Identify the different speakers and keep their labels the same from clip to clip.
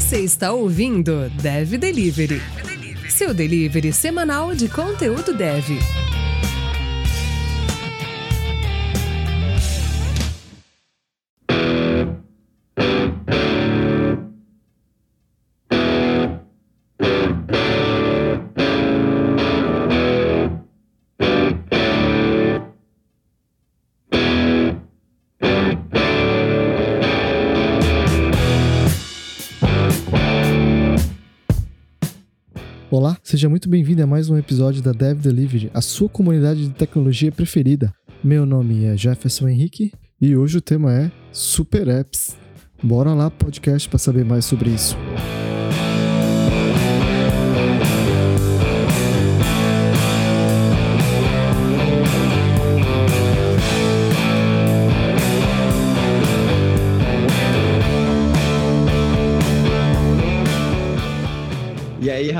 Speaker 1: Você está ouvindo Dev Delivery, seu delivery semanal de conteúdo dev.
Speaker 2: Seja muito bem-vindo a mais um episódio da Dev Delivery, a sua comunidade de tecnologia preferida. Meu nome é Jefferson Henrique e hoje o tema é Super Apps. Bora lá podcast para saber mais sobre isso.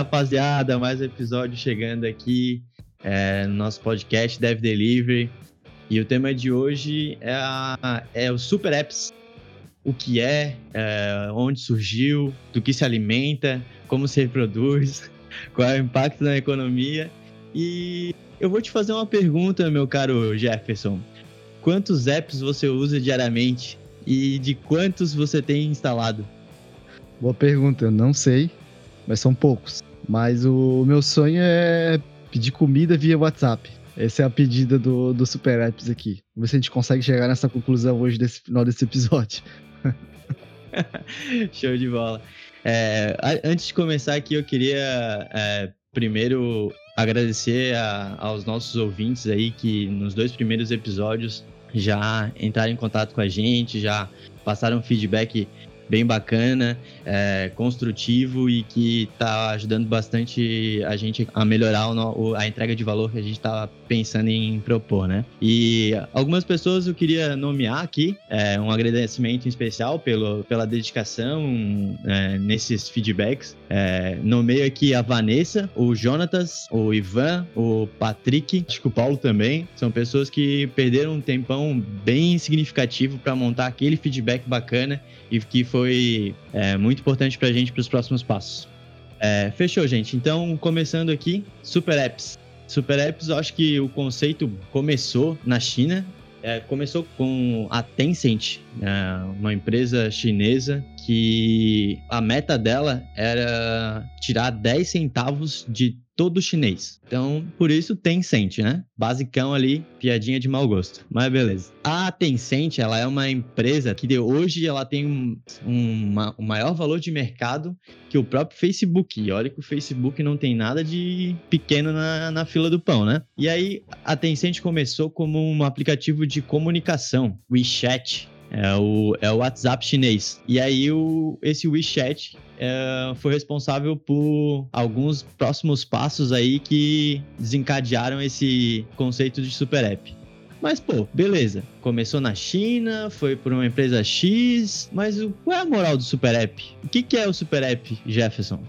Speaker 3: Rapaziada, mais um episódio chegando aqui é, no nosso podcast Dev Delivery. E o tema de hoje é, a, é o Super Apps. O que é, é, onde surgiu, do que se alimenta, como se reproduz, qual é o impacto na economia. E eu vou te fazer uma pergunta, meu caro Jefferson. Quantos apps você usa diariamente e de quantos você tem instalado?
Speaker 2: Boa pergunta, eu não sei, mas são poucos. Mas o meu sonho é pedir comida via WhatsApp. Essa é a pedida do, do Super Apps aqui. Vamos ver se a gente consegue chegar nessa conclusão hoje desse final desse episódio.
Speaker 3: Show de bola. É, antes de começar aqui, eu queria é, primeiro agradecer a, aos nossos ouvintes aí que nos dois primeiros episódios já entraram em contato com a gente, já passaram feedback bem bacana, é, construtivo e que está ajudando bastante a gente a melhorar o, a entrega de valor que a gente está pensando em propor, né? E algumas pessoas eu queria nomear aqui, é, um agradecimento especial pelo, pela dedicação é, nesses feedbacks. É, nomeio aqui a Vanessa, o Jonatas, o Ivan, o Patrick, acho que o Paulo também. São pessoas que perderam um tempão bem significativo para montar aquele feedback bacana e que foi é, muito importante para a gente para os próximos passos. É, fechou, gente. Então, começando aqui, Super Apps. Super Apps, eu acho que o conceito começou na China. É, começou com a Tencent, é, uma empresa chinesa que a meta dela era tirar 10 centavos de todo chinês. Então, por isso Tencent, né? Basicão ali, piadinha de mau gosto. Mas beleza. A Tencent, ela é uma empresa que hoje ela tem um, um, um maior valor de mercado que o próprio Facebook. E olha que o Facebook não tem nada de pequeno na, na fila do pão, né? E aí, a Tencent começou como um aplicativo de comunicação, WeChat, é o, é o WhatsApp chinês. E aí o, esse WeChat é, foi responsável por alguns próximos passos aí que desencadearam esse conceito de super app. Mas, pô, beleza. Começou na China, foi por uma empresa X, mas qual é a moral do Super App? O que, que é o Super App, Jefferson?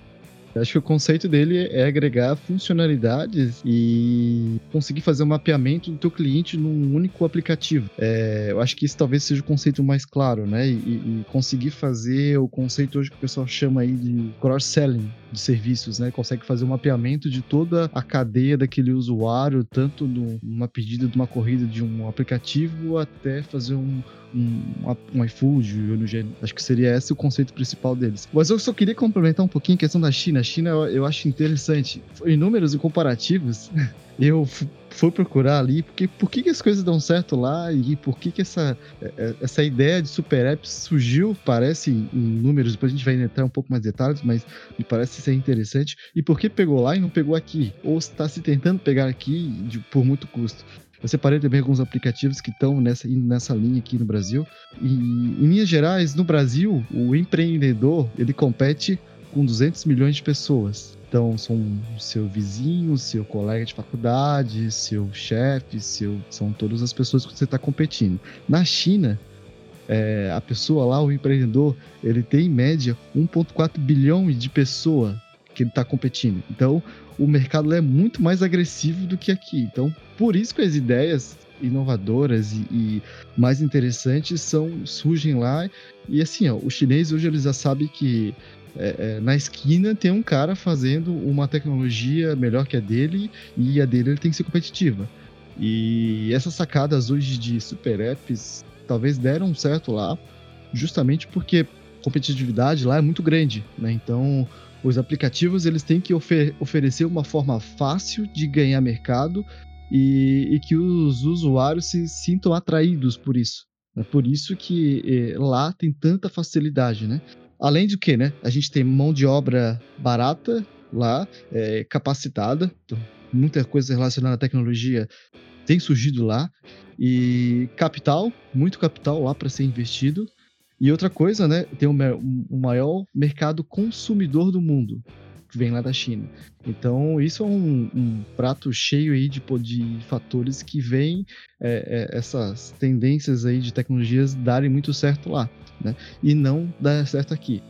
Speaker 2: Acho que o conceito dele é agregar funcionalidades e conseguir fazer um mapeamento do teu cliente num único aplicativo. É, eu acho que isso talvez seja o conceito mais claro, né? E, e conseguir fazer o conceito hoje que o pessoal chama aí de cross-selling de serviços, né? Consegue fazer um mapeamento de toda a cadeia daquele usuário, tanto numa pedida de uma corrida de um aplicativo até fazer um, um, um iFood, acho que seria esse o conceito principal deles. Mas eu só queria complementar um pouquinho a questão da China. A China eu, eu acho interessante. Em números e comparativos, eu fui procurar ali porque por que, que as coisas dão certo lá e por que, que essa, é, é, essa ideia de super apps surgiu, parece em números, depois a gente vai entrar um pouco mais detalhes, mas me parece ser interessante. E por que pegou lá e não pegou aqui? Ou está se tentando pegar aqui de, por muito custo? Eu separei também alguns aplicativos que estão nessa, nessa linha aqui no Brasil. E, em linhas gerais, no Brasil, o empreendedor ele compete com 200 milhões de pessoas. Então, são seu vizinho, seu colega de faculdade, seu chefe, seu, são todas as pessoas que você está competindo. Na China, é, a pessoa lá, o empreendedor, ele tem em média 1,4 bilhão de pessoas que está competindo. Então, o mercado é muito mais agressivo do que aqui. Então, por isso que as ideias inovadoras e, e, mais interessantes são surgem lá e assim ó, o chinês hoje ele já sabe que É, é, na esquina tem um cara fazendo uma tecnologia melhor que a dele e a dele ele tem que ser competitiva. E essas sacadas hoje de super apps talvez deram certo lá, justamente porque competitividade lá é muito grande, né? Então, os aplicativos eles têm que ofer oferecer uma forma fácil de ganhar mercado e, e que os usuários se sintam atraídos por isso. É por isso que eh, lá tem tanta facilidade, né? Além do que, né? A gente tem mão de obra barata lá, é, capacitada, então, muita coisa relacionada à tecnologia tem surgido lá e capital, muito capital lá para ser investido. E outra coisa, né? Tem o, o maior mercado consumidor do mundo, que vem lá da China. Então, isso é um, um prato cheio aí de, de fatores que vem é, é, essas tendências aí de tecnologias darem muito certo lá, né? E não dar certo aqui.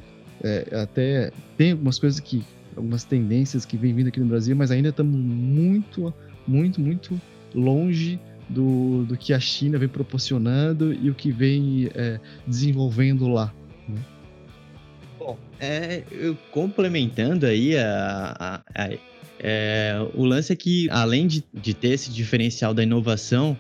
Speaker 2: É, até tem algumas coisas que, algumas tendências que vem vindo aqui no Brasil, mas ainda estamos muito, muito, muito longe do, do que a China vem proporcionando e o que vem é, desenvolvendo lá. Né?
Speaker 3: Bom, é, eu, complementando aí a, a, a é, o lance é que, além de, de ter esse diferencial da inovação,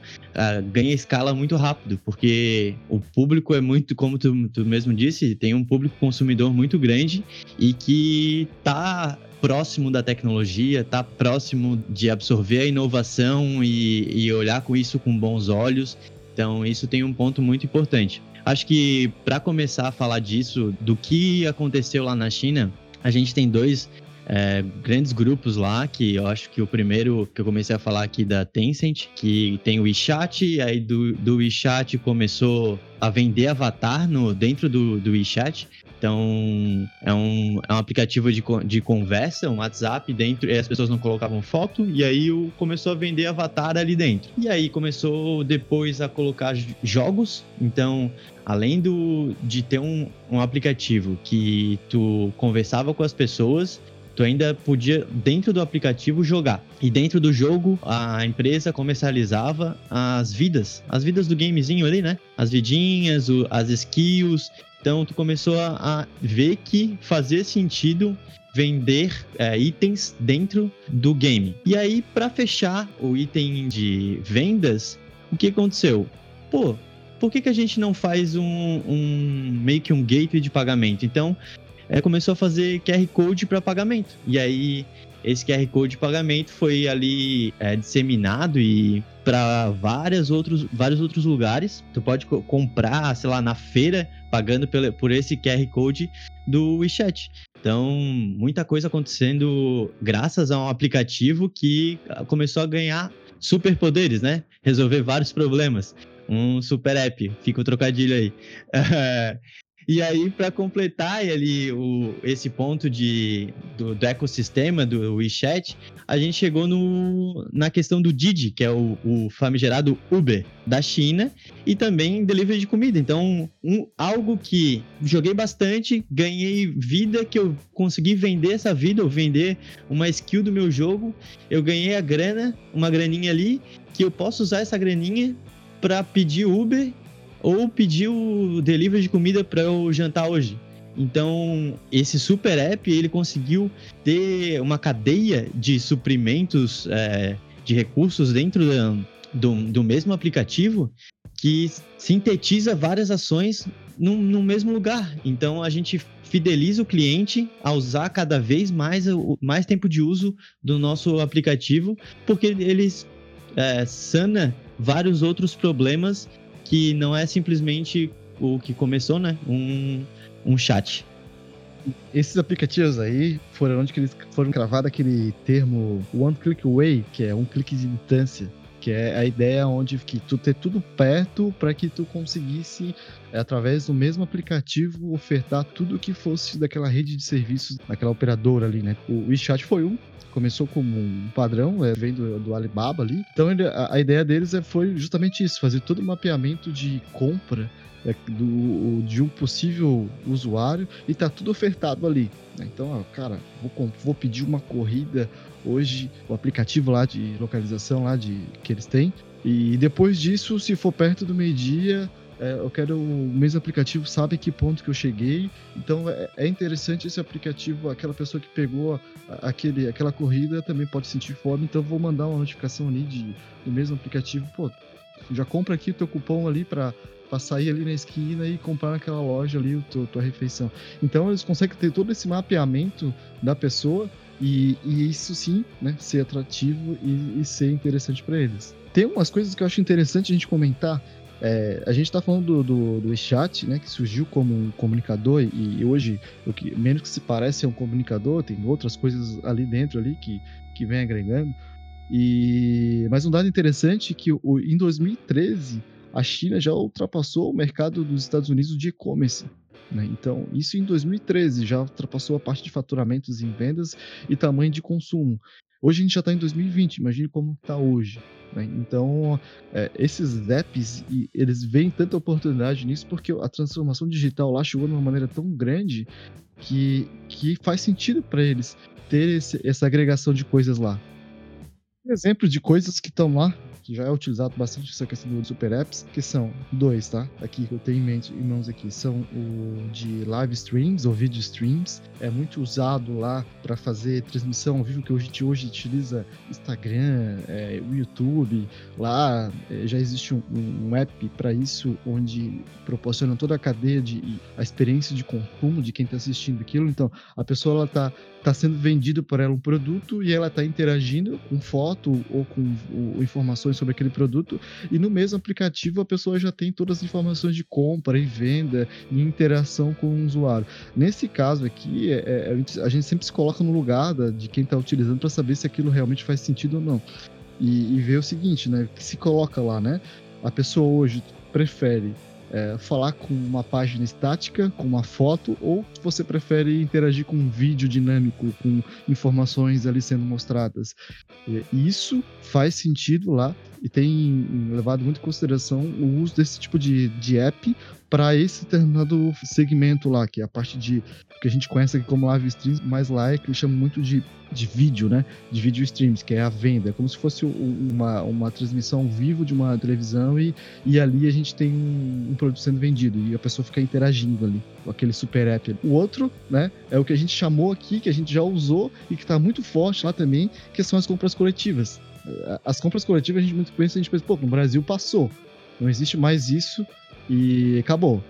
Speaker 3: ganha escala muito rápido, porque o público é muito, como tu, tu mesmo disse, tem um público consumidor muito grande e que está próximo da tecnologia, tá próximo de absorver a inovação e, e olhar com isso com bons olhos. Então, isso tem um ponto muito importante. Acho que para começar a falar disso, do que aconteceu lá na China, a gente tem dois é, grandes grupos lá, que eu acho que o primeiro que eu comecei a falar aqui da Tencent, que tem o WeChat, aí do, do WeChat começou a vender avatar no, dentro do, do WeChat. Então, é um, é um aplicativo de, de conversa, um WhatsApp dentro, e as pessoas não colocavam foto, e aí o, começou a vender avatar ali dentro. E aí começou depois a colocar jogos. Então, além do, de ter um, um aplicativo que tu conversava com as pessoas, tu ainda podia, dentro do aplicativo, jogar. E dentro do jogo, a empresa comercializava as vidas, as vidas do gamezinho ali, né? As vidinhas, o, as skills. Então, tu começou a, a ver que fazia sentido vender é, itens dentro do game. E aí, para fechar o item de vendas, o que aconteceu? Pô, por que, que a gente não faz um, um meio que um gateway de pagamento? Então, é, começou a fazer QR Code para pagamento. E aí esse QR Code de pagamento foi ali é, disseminado e para vários outros, vários outros lugares. Tu pode co comprar, sei lá, na feira, pagando por esse QR Code do WeChat. Então, muita coisa acontecendo graças a um aplicativo que começou a ganhar superpoderes, né? Resolver vários problemas. Um super app, fica o trocadilho aí. E aí, para completar ali o, esse ponto de, do, do, ecossistema do WeChat, a gente chegou no, na questão do Didi, que é o, o famigerado Uber da China, e também delivery de comida. Então, um, algo que joguei bastante, ganhei vida, que eu consegui vender essa vida, ou vender uma skill do meu jogo, eu ganhei a grana, uma graninha ali, que eu posso usar essa graninha para pedir Uber ou pedir o delivery de comida para eu jantar hoje. Então, esse super app, ele conseguiu ter uma cadeia de suprimentos é, de recursos dentro do, do mesmo aplicativo que sintetiza várias ações no, mesmo lugar. Então, a gente fideliza o cliente a usar cada vez mais, mais tempo de uso do nosso aplicativo, porque eles é, sana vários outros problemas que não é simplesmente o que começou, né? Um, um chat.
Speaker 2: Esses aplicativos aí foram onde eles foram cravados aquele termo One Click Away, que é um clique de distância que é a ideia onde que tu ter tudo perto para que tu conseguisse através do mesmo aplicativo ofertar tudo que fosse daquela rede de serviços daquela operadora ali, né? O WeChat foi um começou como um padrão, é, vem do, do Alibaba ali. Então ele, a, a, ideia deles é, foi justamente isso, fazer todo o mapeamento de compra é, do, de um possível usuário e tá tudo ofertado ali. Né? Então, ó, cara, vou, vou pedir uma corrida hoje, o aplicativo lá de localização lá de que eles têm. E depois disso, se for perto do meio-dia, é, eu quero o mesmo aplicativo, sabe que ponto que eu cheguei. Então é, é interessante esse aplicativo, aquela pessoa que pegou aquele, aquela corrida também pode sentir fome, então vou mandar uma notificação ali de, do mesmo aplicativo, pô, já compra aqui o teu cupom ali para para sair ali na esquina e comprar naquela loja ali a tua, tua refeição. Então eles conseguem ter todo esse mapeamento da pessoa e, e isso sim, né, ser atrativo e, e ser interessante para eles. Tem umas coisas que eu acho interessante a gente comentar. É, a gente está falando do, do, do chat, né, que surgiu como um comunicador e, hoje o que menos que se parece é um comunicador, tem outras coisas ali dentro ali que, que vem agregando. E mas um dado interessante é que o, em 2013 a China já ultrapassou o mercado dos Estados Unidos de e-commerce. Né? Então, isso em 2013 já ultrapassou a parte de faturamentos em vendas e tamanho de consumo. Hoje a gente já está em 2020, imagine como está hoje. Né? Então, é, esses apps, eles veem tanta oportunidade nisso porque a transformação digital lá chegou de uma maneira tão grande que, que faz sentido para eles ter esse, essa agregação de coisas lá. Exemplo de coisas que estão lá que já é utilizado bastante essa questão do super apps, que são dois, tá? Aqui que eu tenho em mente, em mãos aqui, são o de live streams ou video streams. É muito usado lá para fazer transmissão ao vivo, que hoje, hoje utiliza Instagram, é, YouTube. Lá é, já existe um, um app para isso, onde proporciona toda a cadeia de a experiência de consumo de quem está assistindo aquilo. Então, a pessoa ela tá está sendo vendido por ela um produto e ela está interagindo com foto ou com ou, informações sobre aquele produto e no mesmo aplicativo a pessoa já tem todas as informações de compra e venda e interação com o usuário. Nesse caso aqui, é, é, a gente sempre se coloca no lugar da, de quem está utilizando para saber se aquilo realmente faz sentido ou não. E, e ver o seguinte, né? Se coloca lá, né? A pessoa hoje prefere é, falar com uma página estática, com uma foto, ou você prefere interagir com um vídeo dinâmico, com informações ali sendo mostradas. E isso faz sentido lá e tem levado muito em consideração o uso desse tipo de, de app para esse determinado segmento lá, que é a parte de que a gente conhece aqui como live streams, mas lá é que eu chamo muito de, de vídeo, né? De vídeo streams, que é a venda. É como se fosse uma, uma transmissão ao vivo de uma televisão e, e ali a gente tem um, produto sendo vendido e a pessoa fica interagindo ali com aquele super app. O outro, né, é o que a gente chamou aqui, que a gente já usou e que está muito forte lá também, que são as compras coletivas. As compras coletivas a gente muito pensa, a gente pensa, pô, no Brasil passou. Não existe mais isso e acabou.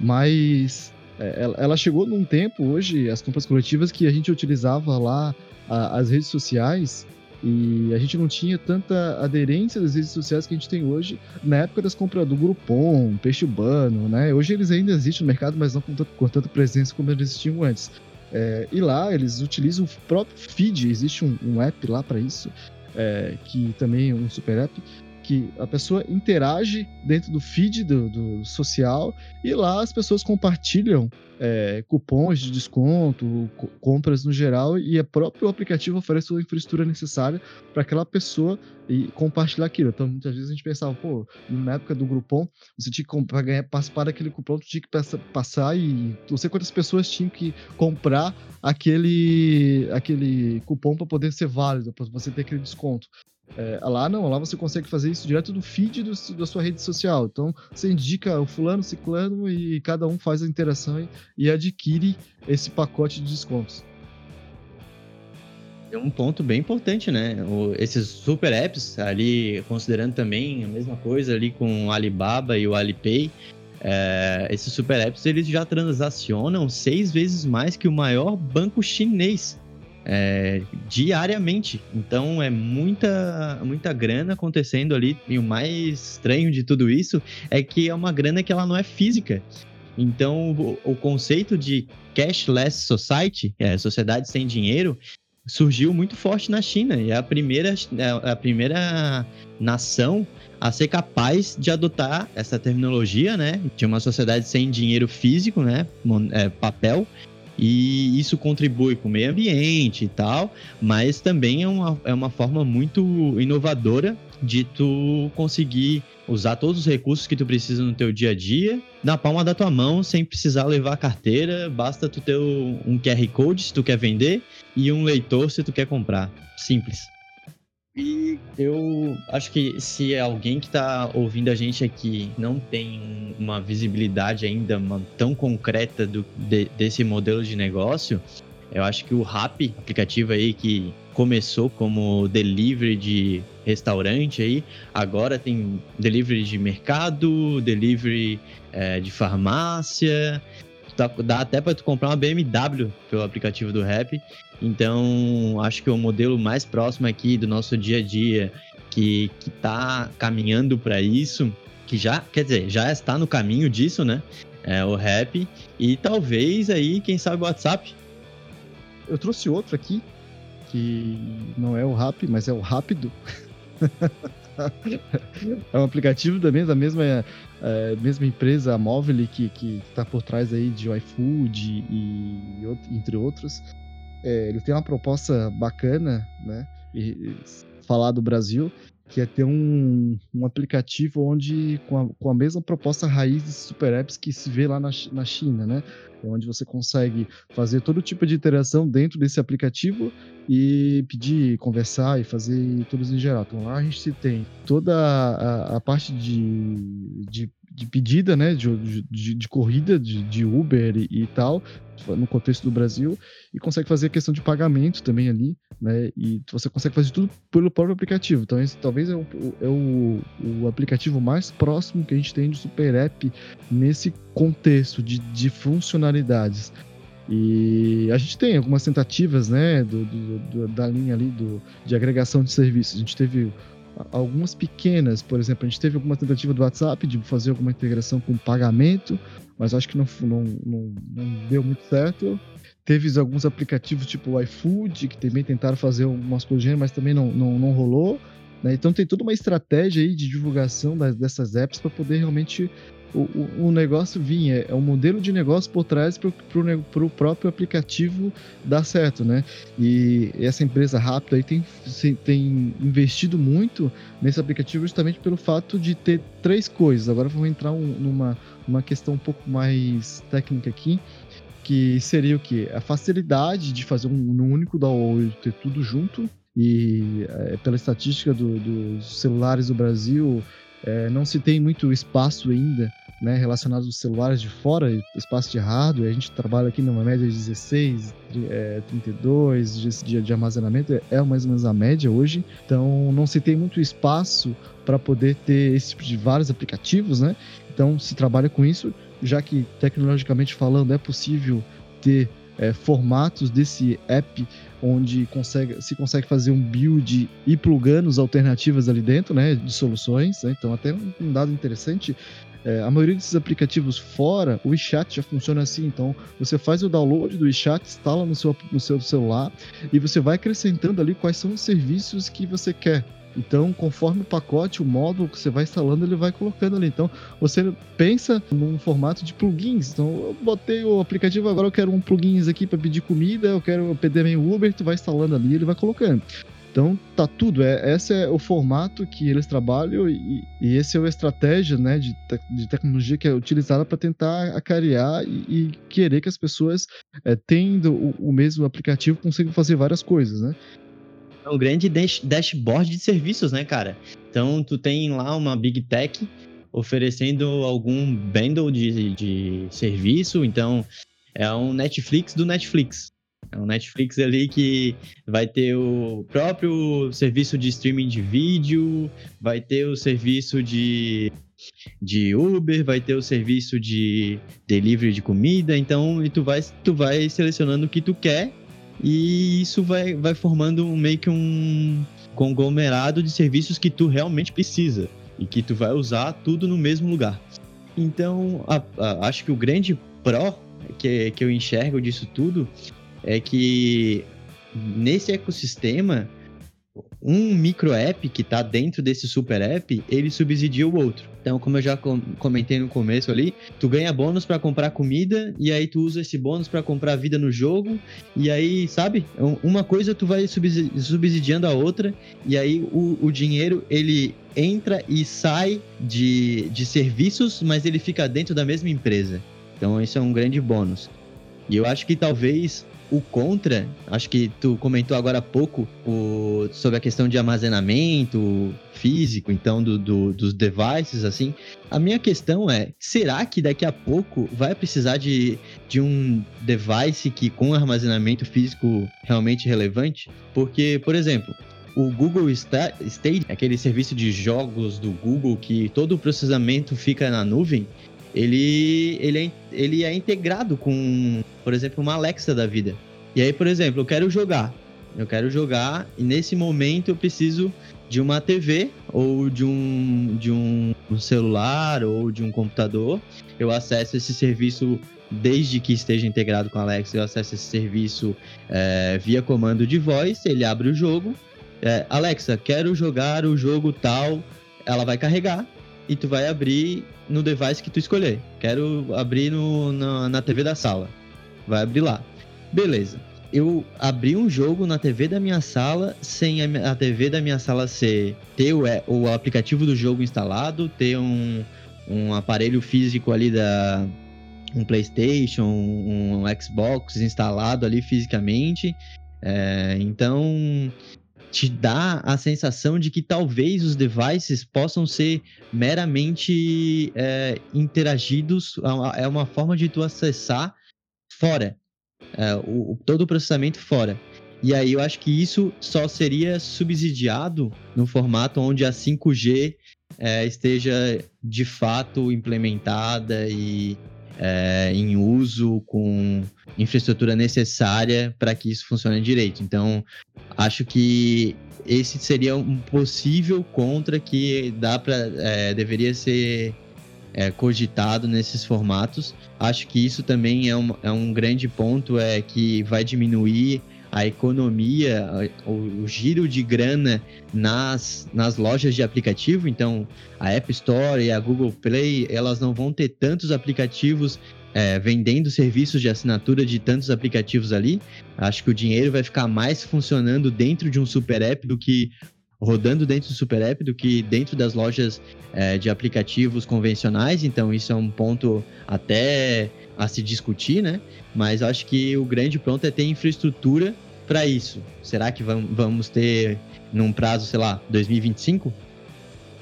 Speaker 2: Mas é, ela chegou num tempo hoje, as compras coletivas, que a gente utilizava lá as redes sociais e a gente não tinha tanta aderência das redes sociais que a gente tem hoje na época das compras do Groupon, Peixe Urbano, né? Hoje eles ainda existem no mercado, mas não com, com tanta presença como eles existiam antes. É, e lá eles utilizam o próprio feed, existe um, um app lá para isso, é, que também é um super app, que a pessoa interage dentro do feed do, do social e lá as pessoas compartilham é, cupons de desconto, compras no geral, e o próprio aplicativo oferece a infraestrutura necessária para aquela pessoa e compartilhar aquilo. Então, muitas vezes a gente pensava, pô, na época do Groupon, você tinha que para ganhar, participar daquele cupom, tu tinha que passar e não sei quantas pessoas tinham que comprar aquele, aquele cupom para poder ser válido, para você ter aquele desconto. É, lá não, lá você consegue fazer isso direto do feed do, da sua rede social. Então você indica o fulano, ciclano e cada um faz a interação e, e adquire esse pacote de descontos.
Speaker 3: É um ponto bem importante, né? O, esses super apps ali, considerando também a mesma coisa ali com o Alibaba e o Alipay, é, esses super apps eles já transacionam seis vezes mais que o maior banco chinês é, diariamente. Então é muita, muita grana acontecendo ali. E o mais estranho de tudo isso é que é uma grana que ela não é física. Então o, o conceito de cashless society, é, sociedade sem dinheiro, surgiu muito forte na China e é a primeira, é a primeira nação a ser capaz de adotar essa terminologia, né? De uma sociedade sem dinheiro físico, né? É, papel, e isso contribui com o meio ambiente e tal, mas também é uma, é uma forma muito inovadora de tu conseguir usar todos os recursos que tu precisa no teu dia a dia na palma da tua mão, sem precisar levar a carteira, basta tu ter um QR Code se tu quer vender e um leitor se tu quer comprar. Simples. E eu acho que se alguém que está ouvindo a gente aqui não tem uma visibilidade ainda tão concreta do, de, desse modelo de negócio, eu acho que o Rap, aplicativo aí que começou como delivery de restaurante aí, agora tem delivery de mercado, delivery é, de farmácia, dá até para tu comprar uma BMW pelo aplicativo do Rap. Então, acho que o modelo mais próximo aqui do nosso dia a dia que que tá caminhando para isso, que já, quer dizer, já está no caminho disso, né? É o Rap e talvez aí, quem sabe o WhatsApp.
Speaker 2: Eu trouxe outro aqui que não é o Rap, mas é o Rápido. é um aplicativo da mesma, é, mesma empresa, a Móvel, que, que tá por trás aí de iFood e, e entre outros. É, ele tem uma proposta bacana, né? E, falar do Brasil, que é ter um, um aplicativo onde com a, com a mesma proposta raiz de super apps que se vê lá na, na China, né? onde você consegue fazer todo tipo de interação dentro desse aplicativo e pedir, conversar e fazer tudo em geral. Então lá a gente tem toda a, a parte de, de, de, pedida, né, de, de, de corrida de, de Uber e, e, tal, no contexto do Brasil, e consegue fazer a questão de pagamento também ali, né, e você consegue fazer tudo pelo próprio aplicativo. Então esse talvez é, o, é o, o aplicativo mais próximo que a gente tem de Super App nesse contexto de, de funcionalidades. E a gente tem algumas tentativas, né, do, do, do, da linha ali do, de agregação de serviços. A gente teve algumas pequenas, por exemplo, a gente teve alguma tentativa do WhatsApp de fazer alguma integração com pagamento, mas acho que não, não, não, não deu muito certo. Teve alguns aplicativos tipo o iFood, que também tentaram fazer algumas coisas, mas também não, não, não rolou. Né? Então tem toda uma estratégia aí de divulgação das, dessas apps para poder realmente o, o, negócio vinha, é, é um modelo de negócio por trás para o próprio aplicativo dar certo, né? E essa empresa rápida aí tem, tem investido muito nesse aplicativo justamente pelo fato de ter três coisas. Agora vamos entrar um, numa uma questão um pouco mais técnica aqui, que seria o que? A facilidade de fazer um, um único download, ter tudo junto. E é, pela estatística do, dos celulares do Brasil, é, não se tem muito espaço ainda né, relacionado aos celulares de fora, espaço de hardware. A gente trabalha aqui numa média de 16, é, 32 de, de armazenamento, é, é mais ou menos a média hoje. Então não se tem muito espaço para poder ter esse tipo de vários aplicativos, né? Então se trabalha com isso, já que tecnologicamente falando é possível ter é, formatos desse app onde consegue, se consegue fazer um build e plugando as alternativas ali dentro, né, de soluções. Né? Então, até um dado interessante, é, a maioria desses aplicativos fora, o WeChat já funciona assim. Então, você faz o download do WeChat, instala no seu, no seu celular e você vai acrescentando ali quais são os serviços que você quer. Então, conforme o pacote, o módulo que você vai instalando, ele vai colocando ali. Então, você pensa num formato de plugins. Então, eu botei o aplicativo, agora eu quero um plugins aqui para pedir comida, eu quero pedir meio Uber, tu vai instalando ali, ele vai colocando. Então tá tudo, é, esse é o formato que eles trabalham e, e esse é a estratégia né, de, te, de tecnologia que é utilizada para tentar acarear e, e, querer que as pessoas, é, tendo o, o mesmo aplicativo, consigam fazer várias coisas, né?
Speaker 3: É um grande dash, dashboard de serviços, né, cara? Então, tu tem lá uma Big Tech oferecendo algum bundle de, de serviço, então é um Netflix do Netflix. É um Netflix ali que vai ter o próprio serviço de streaming de vídeo, vai ter o serviço de, de Uber, vai ter o serviço de delivery de comida, então e tu vai, tu vai selecionando o que tu quer e isso vai, vai formando meio que um conglomerado de serviços que tu realmente precisa e que tu vai usar tudo no mesmo lugar. Então, a, a, acho que o grande pró que, que eu enxergo disso tudo é que nesse ecossistema um micro app que está dentro desse super app, ele subsidia o outro. Então, como eu já comentei no começo ali, tu ganha bônus para comprar comida e aí tu usa esse bônus para comprar vida no jogo e aí, sabe? Uma coisa tu vai subsidiando a outra e aí o, o dinheiro ele entra e sai de, de serviços, mas ele fica dentro da mesma empresa. Então, isso é um grande bônus. E eu acho que talvez o contra, acho que tu comentou agora há pouco o, sobre a questão de armazenamento físico, então, do, do, dos devices, assim. A minha questão é, será que daqui a pouco vai precisar de, de um device que com armazenamento físico realmente relevante? Porque, por exemplo, o Google State, aquele serviço de jogos do Google que todo o processamento fica na nuvem, ele, ele, é, ele é integrado com, por exemplo, uma Alexa da vida. E aí, por exemplo, eu quero jogar. Eu quero jogar e nesse momento eu preciso de uma TV ou de um, de um celular ou de um computador. Eu acesso esse serviço desde que esteja integrado com a Alexa. Eu acesso esse serviço é, via comando de voz. Ele abre o jogo. É, Alexa, quero jogar o jogo tal. Ela vai carregar e tu vai abrir no device que tu escolher. Quero abrir no, na, na TV da sala. Vai abrir lá. Beleza. Eu abri um jogo na TV da minha sala sem a, a TV da minha sala ser ter o, é, o aplicativo do jogo instalado, ter um, um aparelho físico ali da um PlayStation, um, um Xbox instalado ali fisicamente. É, então te dá a sensação de que talvez os devices possam ser meramente é, interagidos, é uma forma de tu acessar fora, é, o, todo o processamento fora. E aí eu acho que isso só seria subsidiado no formato onde a 5G é, esteja de fato implementada e é, em uso com infraestrutura necessária para que isso funcione direito. Então, acho que esse seria um possível contra que dá para é, deveria ser é, cogitado nesses formatos. Acho que isso também é um, é um grande ponto, é que vai diminuir a economia, o, giro de grana nas, nas lojas de aplicativo. Então, a App Store e a Google Play, elas não vão ter tantos aplicativos é, vendendo serviços de assinatura de tantos aplicativos ali. Acho que o dinheiro vai ficar mais funcionando dentro de um super app do que rodando dentro do super app do que dentro das lojas é, de aplicativos convencionais. Então, isso é um ponto até a se discutir, né? Mas acho que o grande ponto é ter infraestrutura para isso. Será que vamos ter num prazo, sei lá, 2025?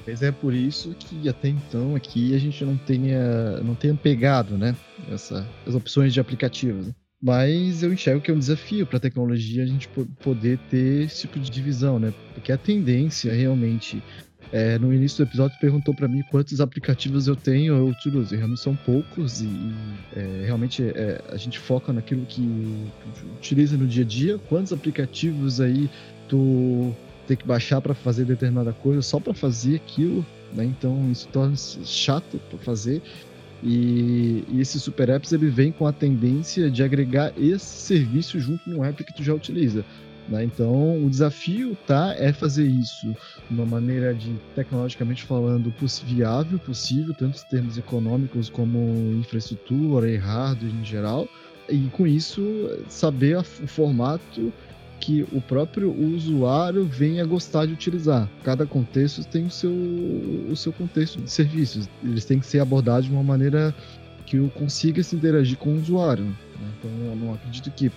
Speaker 2: Mas é por isso que até então aqui a gente não tenha, não tenha pegado, né? Essa, as opções de aplicativos. Mas eu enxergo que é um desafio para a tecnologia a gente poder ter esse tipo de divisão, né? Porque a tendência realmente é, no início do episódio perguntou para mim quantos aplicativos eu tenho eu utilizo. E realmente são poucos e é, realmente é, a gente foca naquilo que utiliza no dia a dia. Quantos aplicativos aí tu tem que baixar para fazer determinada coisa só para fazer aquilo, né? Então isso torna chato para fazer. E, e esses super apps ele vem com a tendência de agregar esse serviço junto no app que tu já utiliza. Né? Então, o desafio tá, é fazer isso uma maneira de, tecnologicamente falando, viável possível, tanto em termos econômicos como infraestrutura e hardware em geral, e com isso saber o formato que o próprio usuário venha gostar de utilizar. Cada contexto tem o seu, o seu contexto de serviços. Eles têm que ser abordados de uma maneira que eu consiga se interagir com o usuário. Né? Então, eu não acredito que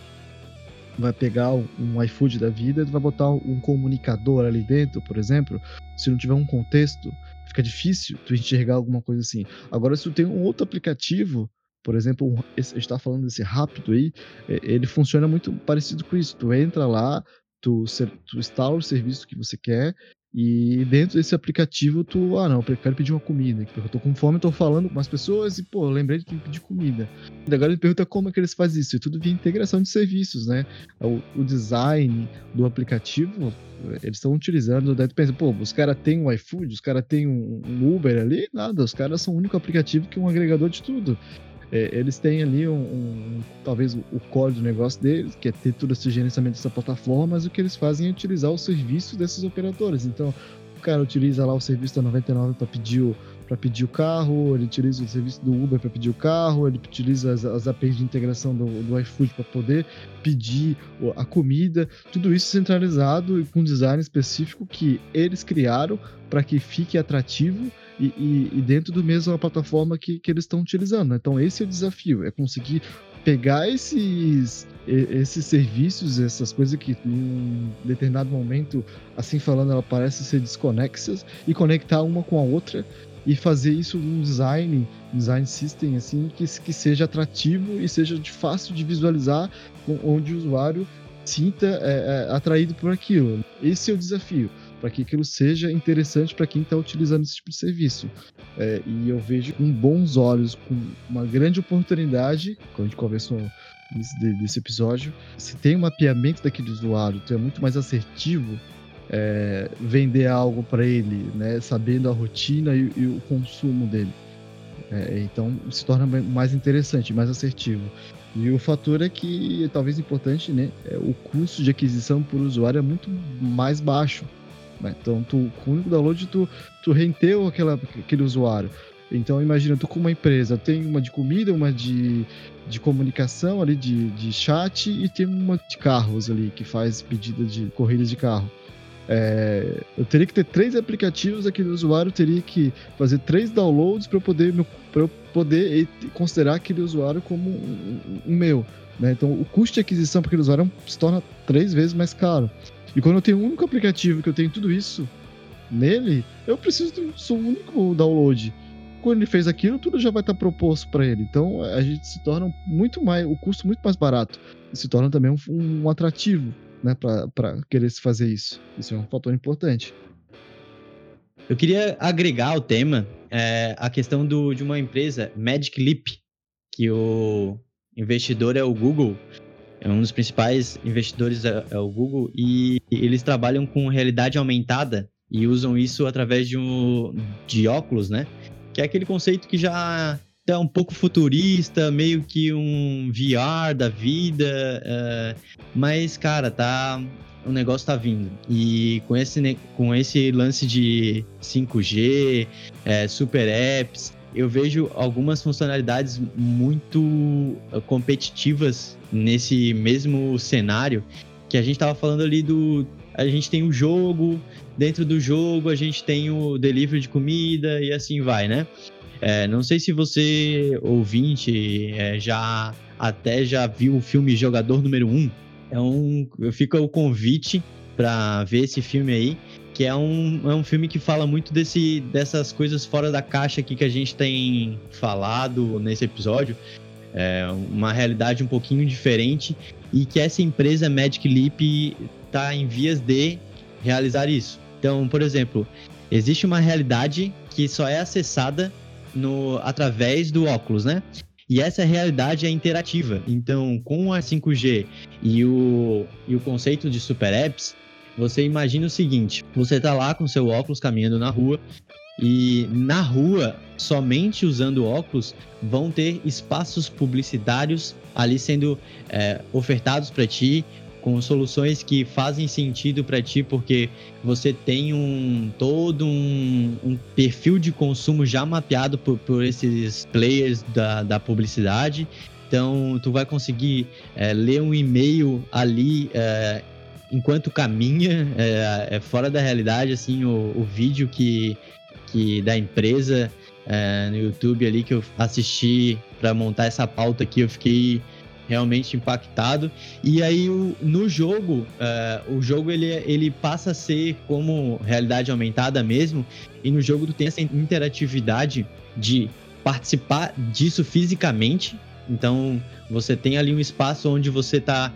Speaker 2: vai pegar um iFood da vida, vai botar um comunicador ali dentro, por exemplo, se não tiver um contexto, fica difícil tu enxergar alguma coisa assim. Agora, se tu tem um outro aplicativo, por exemplo, gente está falando desse rápido aí, é, ele funciona muito parecido com isso. Tu entra lá, tu, tu instala o serviço que você quer e dentro desse aplicativo, tu, ah, não, eu quero pedir uma comida. Eu tô com fome, tô falando com as pessoas e, pô, lembrei de pedir comida. E agora ele pergunta como é que eles fazem isso. E tudo via integração de serviços, né? O, o design do aplicativo, eles estão utilizando. Daí tu pensa, pô, os caras têm um iFood, os caras têm um, um Uber ali, nada. Os caras são o único aplicativo que é um agregador de tudo. É, eles têm ali um, um talvez o, o core do negócio deles, que é ter todo esse gerenciamento dessa plataforma, mas o que eles fazem é utilizar o serviço desses operadores. Então, o cara utiliza lá o serviço da 99 para pedir o para pedir o carro, ele utiliza o serviço do Uber para pedir o carro, ele utiliza as, as APIs de integração do, do iFood para poder pedir a comida, tudo isso centralizado e com design específico que eles criaram para que fique atrativo e, e, e, dentro do mesmo plataforma que, que eles estão utilizando. Né? Então esse é o desafio, é conseguir pegar esses esses serviços, essas coisas que em determinado momento, assim falando, ela parece ser desconexas e conectar uma com a outra e fazer isso num design, design system assim que, que seja atrativo e seja de fácil de visualizar, onde o usuário sinta é, é, atraído por aquilo. Esse é o desafio para que aquilo seja interessante para quem está utilizando esse tipo de serviço. É, e eu vejo com bons olhos, com uma grande oportunidade, como a gente conversou nesse, desse episódio, se tem um mapeamento daquele usuário, então é muito mais assertivo é, vender algo para ele, né, sabendo a rotina e, e o consumo dele. É, então se torna mais interessante, mais assertivo. E o fator é que, talvez importante, né, é, o custo de aquisição por usuário é muito mais baixo. Né? Então, tu, com o único download, tu, tu renteu aquela, aquele usuário. Então, imagina, tu com uma empresa, tem uma de comida, uma de, de comunicação ali, de, de chat, e tem uma de carros ali, que faz pedida de corridas de carro. É, eu teria que ter três aplicativos, aquele usuário teria que fazer três downloads para eu poder, eu poder considerar aquele usuário como um, um meu. Né? Então, o custo de aquisição para aquele usuário se torna três vezes mais caro. E quando eu tenho um único aplicativo que eu tenho tudo isso nele, eu preciso de um único download. Quando ele fez aquilo, tudo já vai estar proposto para ele. Então a gente se torna muito mais, o custo muito mais barato. E se torna também um, um atrativo né, para querer se fazer isso. Isso é um fator importante.
Speaker 3: Eu queria agregar ao tema é, a questão do, de uma empresa, Magic Leap, que o investidor é o Google. É um dos principais investidores é, é o Google e eles trabalham com realidade aumentada e usam isso através de, um, de óculos, né? Que é aquele conceito que já é um pouco futurista, meio que um VR da vida, uh, mas cara, tá o negócio tá vindo. E com esse, com esse lance de 5G, é, super apps, eu vejo algumas funcionalidades muito competitivas nesse mesmo cenário que a gente estava falando ali do. A gente tem o jogo, dentro do jogo a gente tem o delivery de comida e assim vai, né? É, não sei se você, ouvinte, é, já até já viu o filme Jogador Número 1. É um, fica o convite para ver esse filme aí, que é um, é um filme que fala muito desse, dessas coisas fora da caixa aqui que a gente tem falado nesse episódio. É uma realidade um pouquinho diferente e que essa empresa Magic Leap está em vias de realizar isso. Então, por exemplo, existe uma realidade que só é acessada no, através do óculos, né? E essa realidade é interativa. Então, com a 5G e o, e o conceito de super apps, você imagina o seguinte: você está lá com seu óculos caminhando na rua e na rua, somente usando óculos, vão ter espaços publicitários ali sendo é, ofertados para ti com soluções que fazem sentido para ti, porque você tem um todo um, um, perfil de consumo já mapeado por, por esses players da, da publicidade. Então, tu vai conseguir é, ler um e-mail ali é, enquanto caminha, é, é, fora da realidade, assim, o, o vídeo que, que da empresa é, no YouTube ali que eu assisti para montar essa pauta aqui, eu fiquei realmente impactado. E aí o, no jogo, uh, o jogo ele, ele passa a ser como realidade aumentada mesmo. E no jogo tu tem essa interatividade de participar disso fisicamente. Então você tem ali um espaço onde você tá.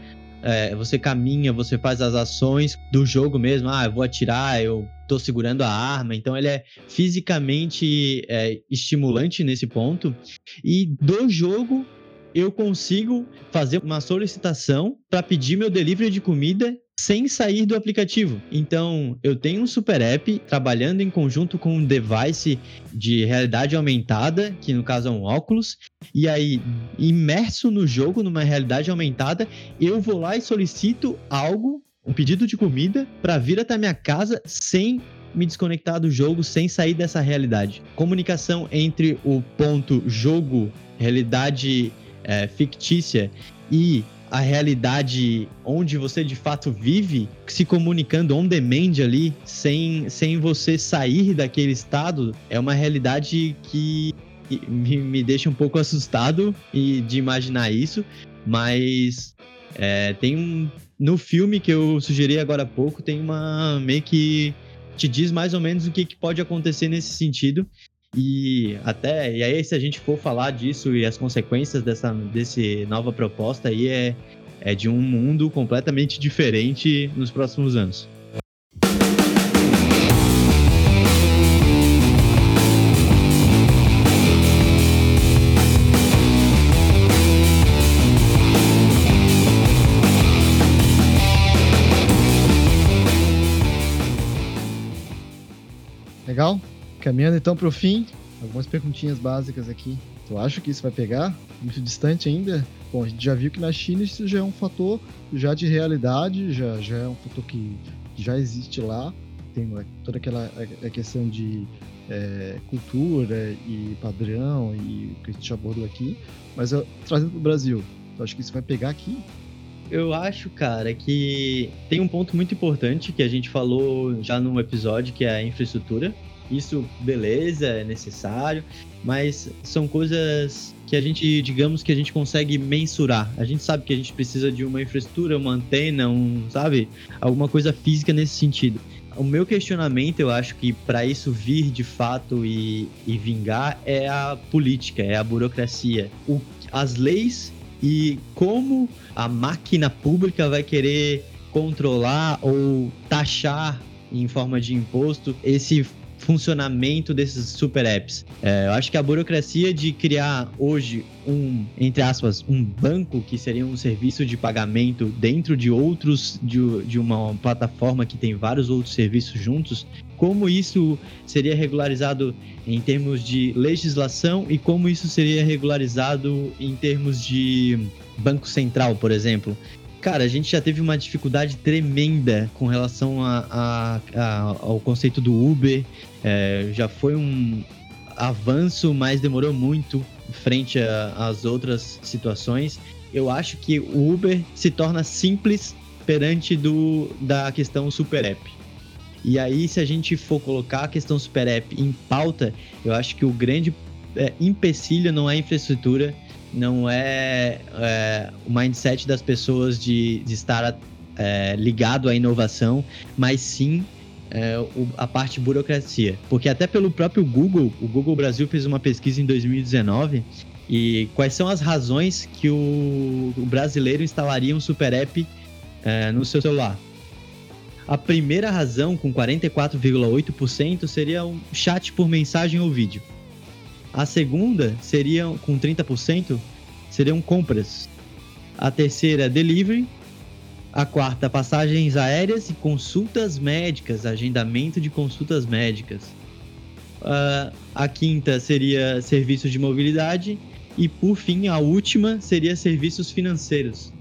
Speaker 3: É, você caminha, você faz as ações do jogo mesmo. Ah, eu vou atirar, eu tô segurando a arma. Então ele é fisicamente é, estimulante nesse ponto. E do jogo eu consigo fazer uma solicitação para pedir meu delivery de comida sem sair do aplicativo. Então, eu tenho um super app trabalhando em conjunto com um device de realidade aumentada, que no caso é um óculos, e aí, imerso no jogo, numa realidade aumentada, eu vou lá e solicito algo, um pedido de comida, para vir até minha casa sem me desconectar do jogo sem sair dessa realidade. Comunicação entre o ponto jogo, realidade é, fictícia e a realidade onde você de fato vive, se comunicando on demand ali, sem, sem você sair daquele estado, é uma realidade que me, me deixa um pouco assustado e de imaginar isso, mas é, tem um. No filme que eu sugeri agora há pouco, tem uma meio que te diz mais ou menos o que, que pode acontecer nesse sentido. E até, e aí se a gente for falar disso e as consequências dessa desse nova proposta aí é, é de um mundo completamente diferente nos próximos anos.
Speaker 2: Legal? Caminhando então para o fim, algumas perguntinhas básicas aqui. Tu acha que isso vai pegar? Muito distante ainda? Bom, a gente já viu que na China isso já é um fator já de realidade, já, já é um fator que já existe lá. Tem toda aquela a questão de é, cultura e padrão e que a gente abordou aqui. Mas eu, trazendo para o Brasil, tu acha que isso vai pegar aqui?
Speaker 3: Eu acho, cara, que tem um ponto muito importante que a gente falou já no episódio, que é a infraestrutura. Isso, beleza, é necessário, mas são coisas que a gente, digamos que a gente consegue mensurar. A gente sabe que a gente precisa de uma infraestrutura, uma antena, um, sabe, alguma coisa física nesse sentido. O meu questionamento, eu acho que para isso vir de fato e, e, vingar é a política, é a burocracia. O, as leis e como a máquina pública vai querer controlar ou taxar em forma de imposto esse funcionamento desses super apps. É, eu acho que a burocracia de criar hoje um, entre aspas, um banco que seria um serviço de pagamento dentro de outros, de, de uma plataforma que tem vários outros serviços juntos, como isso seria regularizado em termos de legislação e como isso seria regularizado em termos de Banco Central, por exemplo. Cara, a gente já teve uma dificuldade tremenda com relação a, a, a, ao conceito do Uber. É, já foi um avanço, mas demorou muito frente às outras situações. Eu acho que o Uber se torna simples perante do, da questão Super App. E aí, se a gente for colocar a questão Super App em pauta, eu acho que o grande é, empecilho não é a infraestrutura, não é, é o mindset das pessoas de, de estar é, ligado à inovação, mas sim é, o, a parte burocracia. Porque até pelo próprio Google, o Google Brasil fez uma pesquisa em 2019 e quais são as razões que o, o brasileiro instalaria um super app é, no seu celular. A primeira razão, com 44,8%, seria um chat por mensagem ou vídeo. A segunda seria com 30%, seriam compras. A terceira, delivery. A quarta, passagens aéreas e consultas médicas, agendamento de consultas médicas. Uh, a quinta seria serviços de mobilidade. E por fim, a última seria serviços financeiros.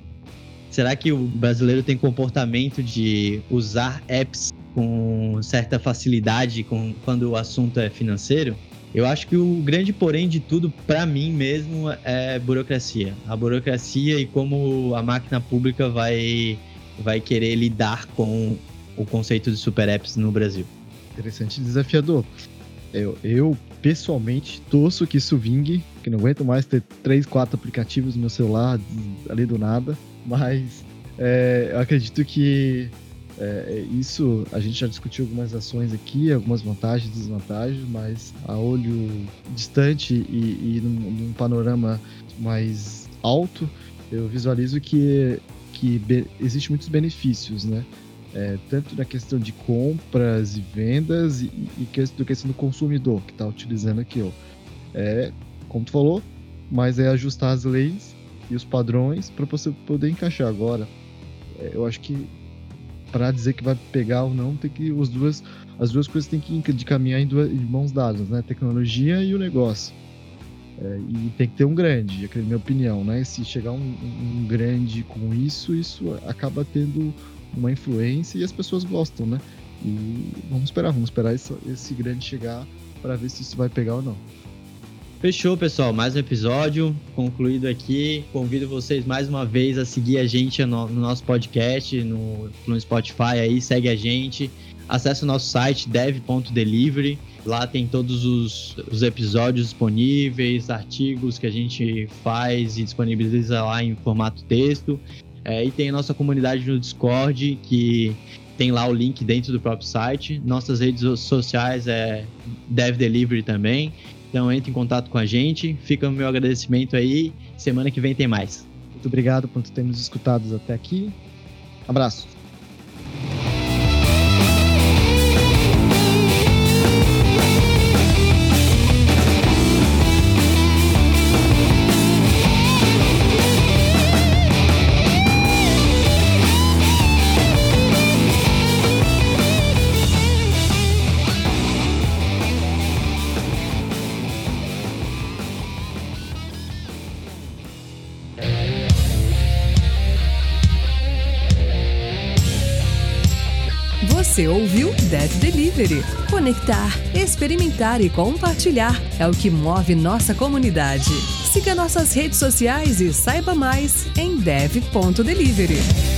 Speaker 3: Será que o brasileiro tem comportamento de usar apps com certa facilidade com, quando o assunto é financeiro? Eu acho que o grande porém de tudo, para mim mesmo, é burocracia. A burocracia e como a máquina pública vai, vai querer lidar com o conceito de super apps no Brasil.
Speaker 2: Interessante e desafiador. Eu, eu, pessoalmente torço que isso vingue, que não aguento mais ter três, quatro aplicativos no meu celular ali do nada, mas é, eu acredito que é, é, isso a gente já discutiu algumas ações aqui, algumas vantagens e desvantagens, mas a olho distante e, e num, num, panorama mais alto, eu visualizo que, que existe muitos benefícios, né? É, tanto na questão de compras e vendas e, e questão, questão do consumidor que está utilizando aquilo. É, como tu falou, mas é ajustar as leis e os padrões para você poder encaixar agora. É, eu acho que para dizer que vai pegar ou não, tem que os duas, as duas coisas têm que de caminhar em, duas, em mãos dadas, né? Tecnologia e o negócio. É, e tem que ter um grande, é a minha opinião, né? Se chegar um, um, grande com isso, isso acaba tendo uma influência e as pessoas gostam, né? E vamos esperar, vamos esperar esse, esse grande chegar para ver se isso vai pegar ou não.
Speaker 3: Fechou, pessoal. Mais um episódio concluído aqui. Convido vocês mais uma vez a seguir a gente no, no nosso podcast, no, no Spotify aí, segue a gente. Acesse o nosso site dev.delivery. Lá tem todos os, os, episódios disponíveis, artigos que a gente faz e disponibiliza lá em formato texto. É, e tem a nossa comunidade no Discord, que tem lá o link dentro do próprio site. Nossas redes sociais é Dev Delivery também. Então entre em contato com a gente. Fica o meu agradecimento aí. Semana que vem tem mais.
Speaker 2: Muito obrigado por ter nos escutado até aqui. Abraço.
Speaker 1: Delivery. Conectar, experimentar e compartilhar é o que move nossa comunidade. Siga nossas redes sociais e saiba mais em dev.delivery.